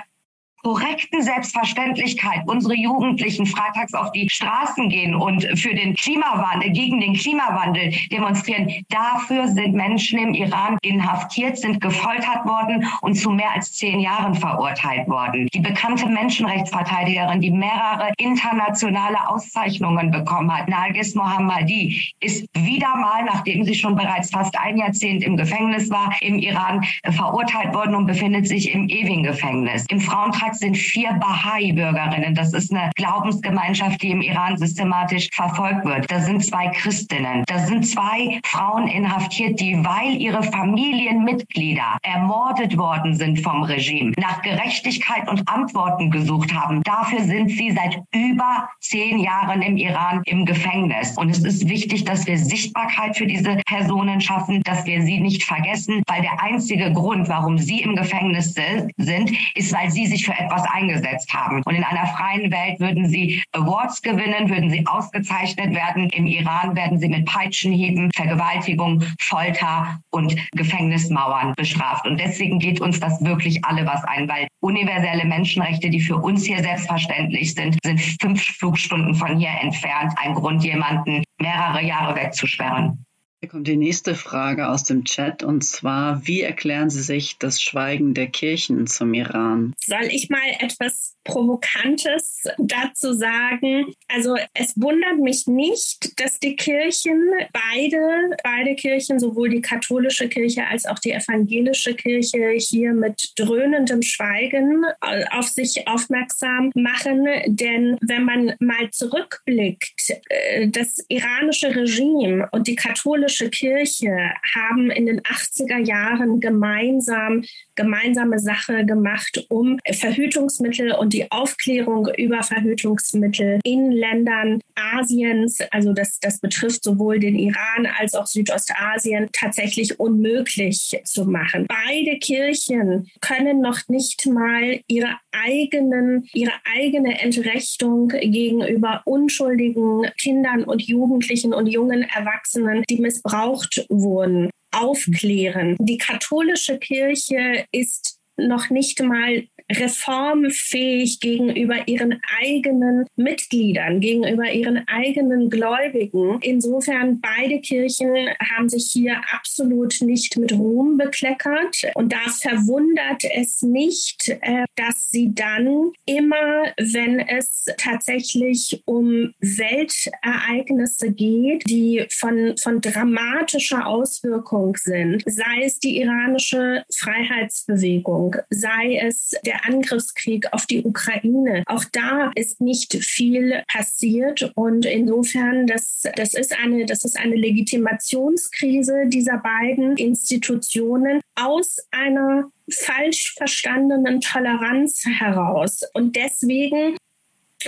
Speaker 4: korrekten Selbstverständlichkeit unsere Jugendlichen freitags auf die Straßen gehen und für den Klimawandel, gegen den Klimawandel demonstrieren. Dafür sind Menschen im Iran inhaftiert, sind gefoltert worden und zu mehr als zehn Jahren verurteilt worden. Die bekannte Menschenrechtsverteidigerin, die mehrere internationale Auszeichnungen bekommen hat, Nargis Mohammadi, ist wieder mal, nachdem sie schon bereits fast ein Jahrzehnt im Gefängnis war, im Iran verurteilt worden und befindet sich im ewigen Gefängnis. Im Frauentrag sind vier Bahai-Bürgerinnen. Das ist eine Glaubensgemeinschaft, die im Iran systematisch verfolgt wird. Da sind zwei Christinnen. Da sind zwei Frauen inhaftiert, die, weil ihre Familienmitglieder ermordet worden sind vom Regime, nach Gerechtigkeit und Antworten gesucht haben. Dafür sind sie seit über zehn Jahren im Iran im Gefängnis. Und es ist wichtig, dass wir Sichtbarkeit für diese Personen schaffen, dass wir sie nicht vergessen, weil der einzige Grund, warum sie im Gefängnis sind, ist, weil sie sich für etwas eingesetzt haben. Und in einer freien Welt würden sie Awards gewinnen, würden sie ausgezeichnet werden. Im Iran werden sie mit Peitschenhieben, Vergewaltigung, Folter und Gefängnismauern bestraft. Und deswegen geht uns das wirklich alle was ein, weil universelle Menschenrechte, die für uns hier selbstverständlich sind, sind fünf Flugstunden von hier entfernt. Ein Grund, jemanden mehrere Jahre wegzusperren.
Speaker 2: Hier kommt die nächste Frage aus dem Chat und zwar, wie erklären Sie sich das Schweigen der Kirchen zum Iran?
Speaker 3: Soll ich mal etwas Provokantes dazu sagen? Also es wundert mich nicht, dass die Kirchen, beide, beide Kirchen, sowohl die katholische Kirche als auch die evangelische Kirche hier mit dröhnendem Schweigen auf sich aufmerksam machen. Denn wenn man mal zurückblickt, äh, das iranische Regime und die katholische katholische Kirche haben in den 80er Jahren gemeinsam gemeinsame Sache gemacht, um Verhütungsmittel und die Aufklärung über Verhütungsmittel in Ländern Asiens, also das, das betrifft sowohl den Iran als auch Südostasien, tatsächlich unmöglich zu machen. Beide Kirchen können noch nicht mal ihre eigenen, ihre eigene Entrechtung gegenüber unschuldigen Kindern und Jugendlichen und jungen Erwachsenen, die missbraucht wurden, aufklären. Die katholische Kirche ist noch nicht mal reformfähig gegenüber ihren eigenen Mitgliedern, gegenüber ihren eigenen Gläubigen. Insofern beide Kirchen haben sich hier absolut nicht mit Ruhm bekleckert. Und da verwundert es nicht, äh, dass sie dann immer, wenn es tatsächlich um Weltereignisse geht, die von, von dramatischer Auswirkung sind, sei es die iranische Freiheitsbewegung, sei es der der Angriffskrieg auf die Ukraine. Auch da ist nicht viel passiert und insofern das, das ist eine, das ist eine Legitimationskrise dieser beiden Institutionen aus einer falsch verstandenen Toleranz heraus. Und deswegen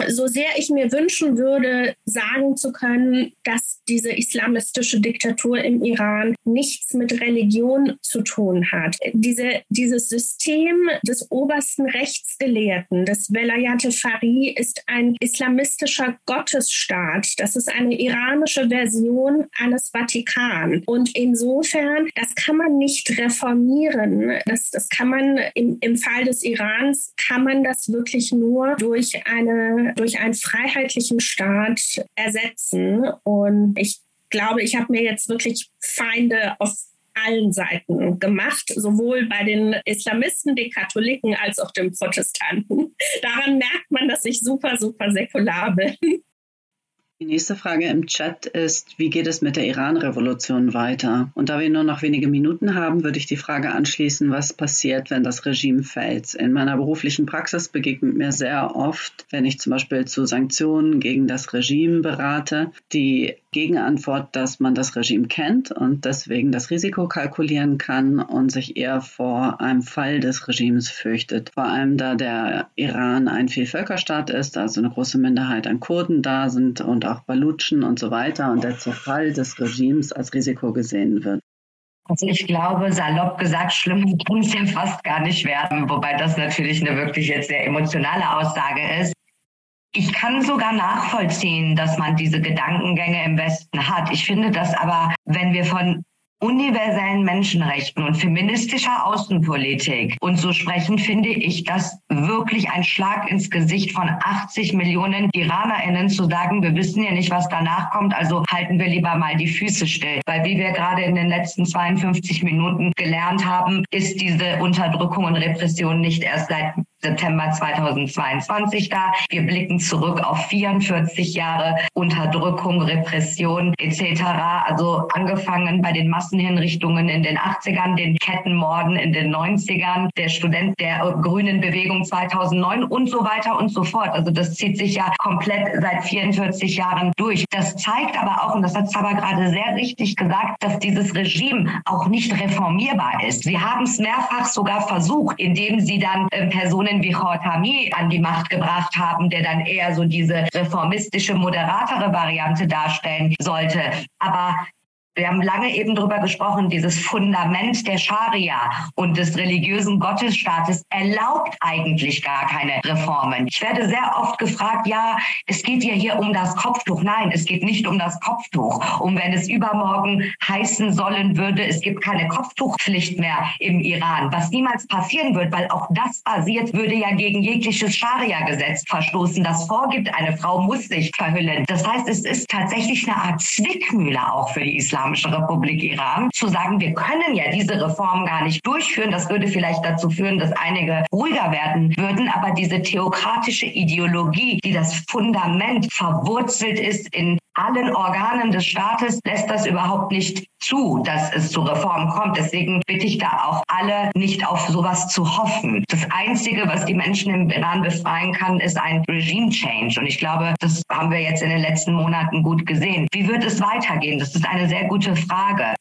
Speaker 3: so sehr ich mir wünschen würde, sagen zu können, dass diese islamistische Diktatur im Iran nichts mit Religion zu tun hat. Diese, dieses System des obersten Rechtsgelehrten, des Velayat Fari, ist ein islamistischer Gottesstaat. Das ist eine iranische Version eines Vatikan. Und insofern, das kann man nicht reformieren. Das, das kann man im, im Fall des Irans, kann man das wirklich nur durch eine durch einen freiheitlichen Staat ersetzen. Und ich glaube, ich habe mir jetzt wirklich Feinde auf allen Seiten gemacht, sowohl bei den Islamisten, den Katholiken als auch den Protestanten. Daran merkt man, dass ich super, super säkular bin.
Speaker 2: Die nächste Frage im Chat ist, wie geht es mit der Iran-Revolution weiter? Und da wir nur noch wenige Minuten haben, würde ich die Frage anschließen, was passiert, wenn das Regime fällt? In meiner beruflichen Praxis begegnet mir sehr oft, wenn ich zum Beispiel zu Sanktionen gegen das Regime berate, die Gegenantwort, dass man das Regime kennt und deswegen das Risiko kalkulieren kann und sich eher vor einem Fall des Regimes fürchtet. Vor allem da der Iran ein Vielvölkerstaat ist, also eine große Minderheit an Kurden da sind und auch Balutschen und so weiter und der Zerfall des Regimes als Risiko gesehen wird.
Speaker 4: Also ich glaube, salopp gesagt, schlimm kann es ja fast gar nicht werden, wobei das natürlich eine wirklich jetzt sehr emotionale Aussage ist. Ich kann sogar nachvollziehen, dass man diese Gedankengänge im Westen hat. Ich finde das aber, wenn wir von universellen Menschenrechten und feministischer Außenpolitik. Und so sprechen finde ich das wirklich ein Schlag ins Gesicht von 80 Millionen IranerInnen zu sagen, wir wissen ja nicht, was danach kommt, also halten wir lieber mal die Füße still. Weil wie wir gerade in den letzten 52 Minuten gelernt haben, ist diese Unterdrückung und Repression nicht erst seit September 2022 da. Wir blicken zurück auf 44 Jahre Unterdrückung, Repression etc. Also angefangen bei den Massenhinrichtungen in den 80ern, den Kettenmorden in den 90ern, der Student der grünen Bewegung 2009 und so weiter und so fort. Also das zieht sich ja komplett seit 44 Jahren durch. Das zeigt aber auch, und das hat Zaba gerade sehr richtig gesagt, dass dieses Regime auch nicht reformierbar ist. Sie haben es mehrfach sogar versucht, indem sie dann äh, Personen Personen wie Khotami an die Macht gebracht haben, der dann eher so diese reformistische, moderatere Variante darstellen sollte. Aber wir haben lange eben darüber gesprochen, dieses Fundament der Scharia und des religiösen Gottesstaates erlaubt eigentlich gar keine Reformen. Ich werde sehr oft gefragt, ja, es geht ja hier um das Kopftuch. Nein, es geht nicht um das Kopftuch. Und wenn es übermorgen heißen sollen würde, es gibt keine Kopftuchpflicht mehr im Iran, was niemals passieren wird, weil auch das basiert, würde ja gegen jegliches Scharia-Gesetz verstoßen, das vorgibt, eine Frau muss sich verhüllen. Das heißt, es ist tatsächlich eine Art Zwickmühle auch für die Islam. Islamischen Republik Iran, zu sagen, wir können ja diese Reform gar nicht durchführen. Das würde vielleicht dazu führen, dass einige ruhiger werden würden. Aber diese theokratische Ideologie, die das Fundament verwurzelt ist in allen Organen des Staates lässt das überhaupt nicht zu, dass es zu Reformen kommt. Deswegen bitte ich da auch alle nicht auf sowas zu hoffen. Das Einzige, was die Menschen im Iran befreien kann, ist ein Regime Change. Und ich glaube, das haben wir jetzt in den letzten Monaten gut gesehen. Wie wird es weitergehen? Das ist eine sehr gute Frage.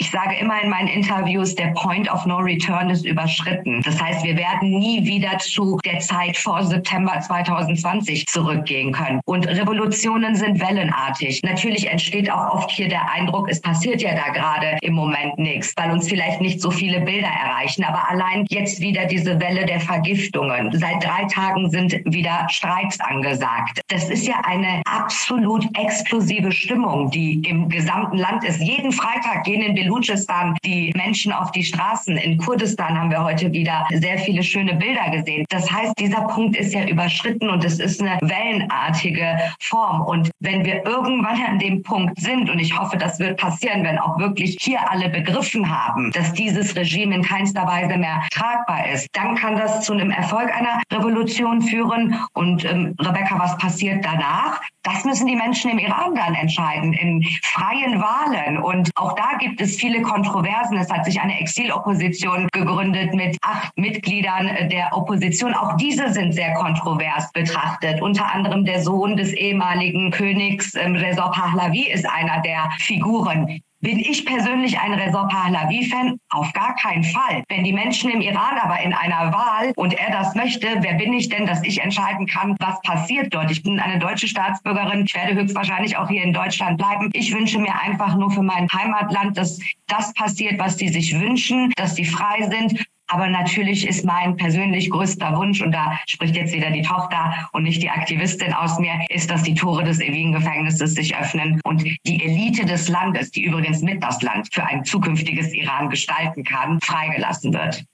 Speaker 4: Ich sage immer in meinen Interviews, der Point of No Return ist überschritten. Das heißt, wir werden nie wieder zu der Zeit vor September 2020 zurückgehen können. Und Revolutionen sind wellenartig. Natürlich entsteht auch oft hier der Eindruck, es passiert ja da gerade im Moment nichts, weil uns vielleicht nicht so viele Bilder erreichen. Aber allein jetzt wieder diese Welle der Vergiftungen. Seit drei Tagen sind wieder Streiks angesagt. Das ist ja eine absolut explosive Stimmung, die im gesamten Land ist. Jeden Freitag gehen in Belutschistan die Menschen auf die Straßen. In Kurdistan haben wir heute wieder sehr viele schöne Bilder gesehen. Das heißt, dieser Punkt ist ja überschritten und es ist eine wellenartige Form. Und wenn wir irgendwann an dem Punkt sind, und ich hoffe, das wird passieren, wenn auch wirklich hier alle begriffen haben, dass dieses Regime in keinster Weise mehr tragbar ist, dann kann das zu einem Erfolg einer Revolution führen. Und ähm, Rebecca, was passiert danach? Das müssen die Menschen im Iran dann entscheiden, in freien Wahlen. Und auch da gibt es viele Kontroversen. Es hat sich eine Exilopposition gegründet mit acht Mitgliedern der Opposition. Auch diese sind sehr kontrovers betrachtet. Unter anderem der Sohn des ehemaligen Königs ähm, Reza Pahlavi ist einer der Figuren. Bin ich persönlich ein Reza Pahlavi-Fan? Auf gar keinen Fall. Wenn die Menschen im Iran aber in einer Wahl und er das möchte, wer bin ich denn, dass ich entscheiden kann, was passiert dort? Ich bin eine deutsche Staatsbürgerin. Ich werde höchstwahrscheinlich auch hier in Deutschland bleiben. Ich wünsche mir einfach nur für mein Heimatland, dass das passiert, was die sich wünschen, dass sie frei sind aber natürlich ist mein persönlich größter Wunsch, und da spricht jetzt wieder die Tochter und nicht die Aktivistin aus mir, ist, dass die Tore des ewigen Gefängnisses sich öffnen und die Elite des Landes, die übrigens mit das Land für ein zukünftiges Iran gestalten kann, freigelassen wird.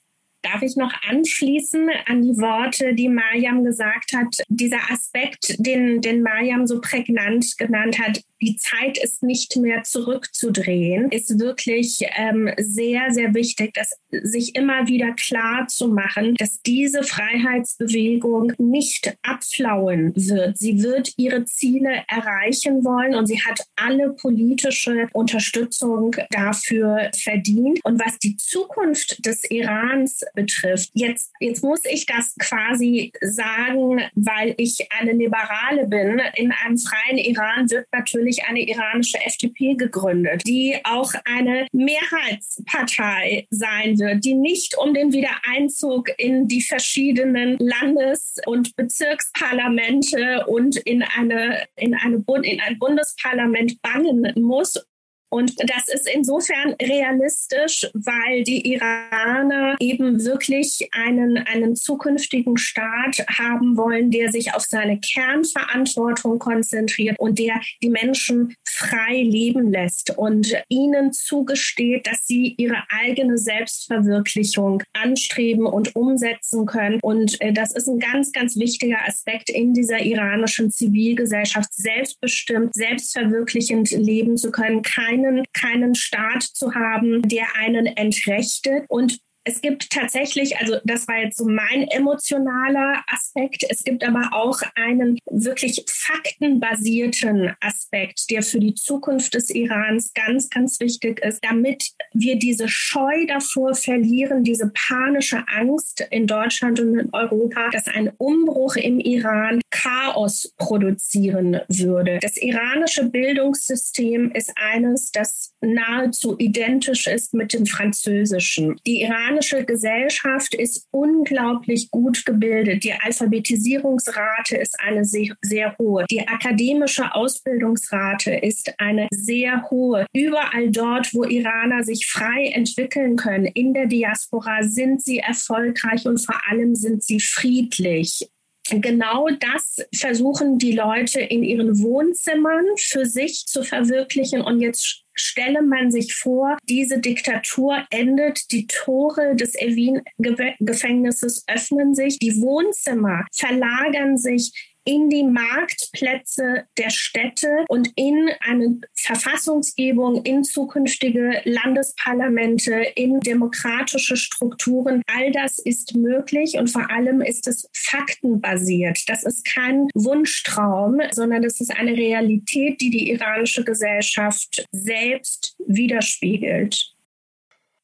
Speaker 3: Darf ich noch anschließen an die Worte, die Mariam gesagt hat? Dieser Aspekt, den, den Mariam so prägnant genannt hat, die Zeit ist nicht mehr zurückzudrehen, ist wirklich ähm, sehr, sehr wichtig, dass sich immer wieder klar zu machen, dass diese Freiheitsbewegung nicht abflauen wird. Sie wird ihre Ziele erreichen wollen und sie hat alle politische Unterstützung dafür verdient. Und was die Zukunft des Irans betrifft, jetzt, jetzt muss ich das quasi sagen, weil ich eine Liberale bin. In einem freien Iran wird natürlich eine iranische FDP gegründet, die auch eine Mehrheitspartei sein wird, die nicht um den Wiedereinzug in die verschiedenen Landes- und Bezirksparlamente und in eine in eine in ein Bundesparlament bangen muss und das ist insofern realistisch, weil die Iraner eben wirklich einen, einen zukünftigen Staat haben wollen, der sich auf seine Kernverantwortung konzentriert und der die Menschen frei leben lässt und ihnen zugesteht, dass sie ihre eigene Selbstverwirklichung anstreben und umsetzen können. Und äh, das ist ein ganz, ganz wichtiger Aspekt in dieser iranischen Zivilgesellschaft, selbstbestimmt, selbstverwirklichend leben zu können, keine keinen, keinen Staat zu haben, der einen entrechtet und es gibt tatsächlich, also das war jetzt so mein emotionaler Aspekt, es gibt aber auch einen wirklich faktenbasierten Aspekt, der für die Zukunft des Irans ganz, ganz wichtig ist, damit wir diese Scheu davor verlieren, diese panische Angst in Deutschland und in Europa, dass ein Umbruch im Iran Chaos produzieren würde. Das iranische Bildungssystem ist eines, das nahezu identisch ist mit dem französischen. Die Iran iranische Gesellschaft ist unglaublich gut gebildet. Die Alphabetisierungsrate ist eine sehr, sehr hohe. Die akademische Ausbildungsrate ist eine sehr hohe. Überall dort, wo Iraner sich frei entwickeln können, in der Diaspora, sind sie erfolgreich und vor allem sind sie friedlich genau das versuchen die Leute in ihren Wohnzimmern für sich zu verwirklichen. Und jetzt stelle man sich vor, diese Diktatur endet, die Tore des Evin-Gefängnisses öffnen sich, die Wohnzimmer verlagern sich in die Marktplätze der Städte und in eine Verfassungsgebung, in zukünftige Landesparlamente, in demokratische Strukturen. All das ist möglich und vor allem ist es faktenbasiert. Das ist kein Wunschtraum, sondern das ist eine Realität, die die iranische Gesellschaft selbst widerspiegelt.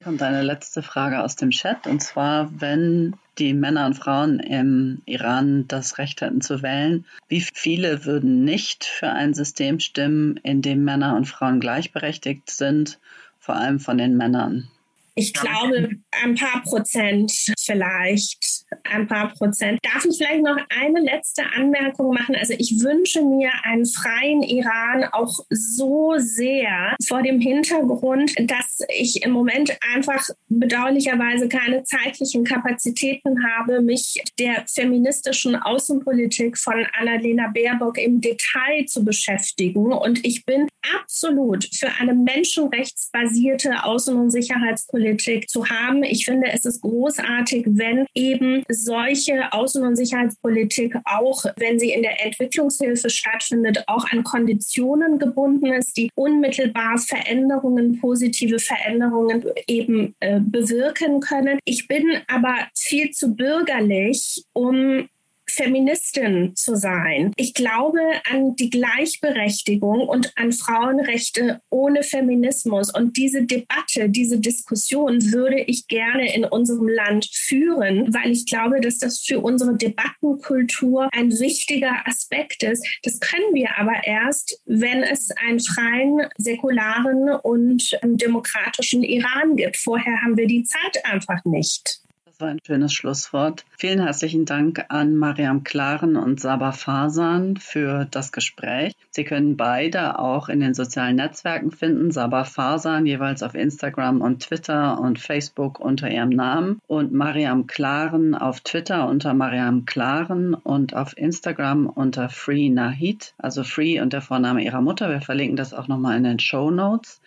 Speaker 2: Und eine letzte Frage aus dem Chat, und zwar, wenn die Männer und Frauen im Iran das Recht hätten zu wählen, wie viele würden nicht für ein System stimmen, in dem Männer und Frauen gleichberechtigt sind, vor allem von den Männern?
Speaker 3: Ich glaube, ein paar Prozent vielleicht, ein paar Prozent. Darf ich vielleicht noch eine letzte Anmerkung machen? Also ich wünsche mir einen freien Iran auch so sehr vor dem Hintergrund, dass ich im Moment einfach bedauerlicherweise keine zeitlichen Kapazitäten habe, mich der feministischen Außenpolitik von Annalena Baerbock im Detail zu beschäftigen. Und ich bin absolut für eine menschenrechtsbasierte Außen- und Sicherheitspolitik zu haben. Ich finde, es ist großartig, wenn eben solche Außen- und Sicherheitspolitik auch, wenn sie in der Entwicklungshilfe stattfindet, auch an Konditionen gebunden ist, die unmittelbar Veränderungen, positive Veränderungen eben äh, bewirken können. Ich bin aber viel zu bürgerlich, um Feministin zu sein. Ich glaube an die Gleichberechtigung und an Frauenrechte ohne Feminismus. Und diese Debatte, diese Diskussion würde ich gerne in unserem Land führen, weil ich glaube, dass das für unsere Debattenkultur ein wichtiger Aspekt ist. Das können wir aber erst, wenn es einen freien, säkularen und demokratischen Iran gibt. Vorher haben wir die Zeit einfach nicht
Speaker 2: war ein schönes Schlusswort. Vielen herzlichen Dank an Mariam Klaren und Sabah Fasan für das Gespräch. Sie können beide auch in den sozialen Netzwerken finden. Sabah Fasan jeweils auf Instagram und Twitter und Facebook unter ihrem Namen und Mariam Klaren auf Twitter unter Mariam Klaren und auf Instagram unter Free Nahid, also Free und der Vorname ihrer Mutter. Wir verlinken das auch nochmal in den Show Notes.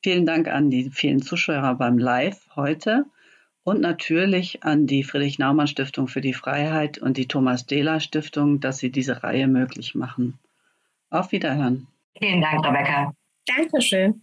Speaker 2: Vielen Dank an die vielen Zuschauer beim Live heute und natürlich an die Friedrich-Naumann-Stiftung für die Freiheit und die Thomas-Dehler-Stiftung, dass sie diese Reihe möglich machen. Auf Wiederhören.
Speaker 4: Vielen Dank, Rebecca.
Speaker 3: Dankeschön.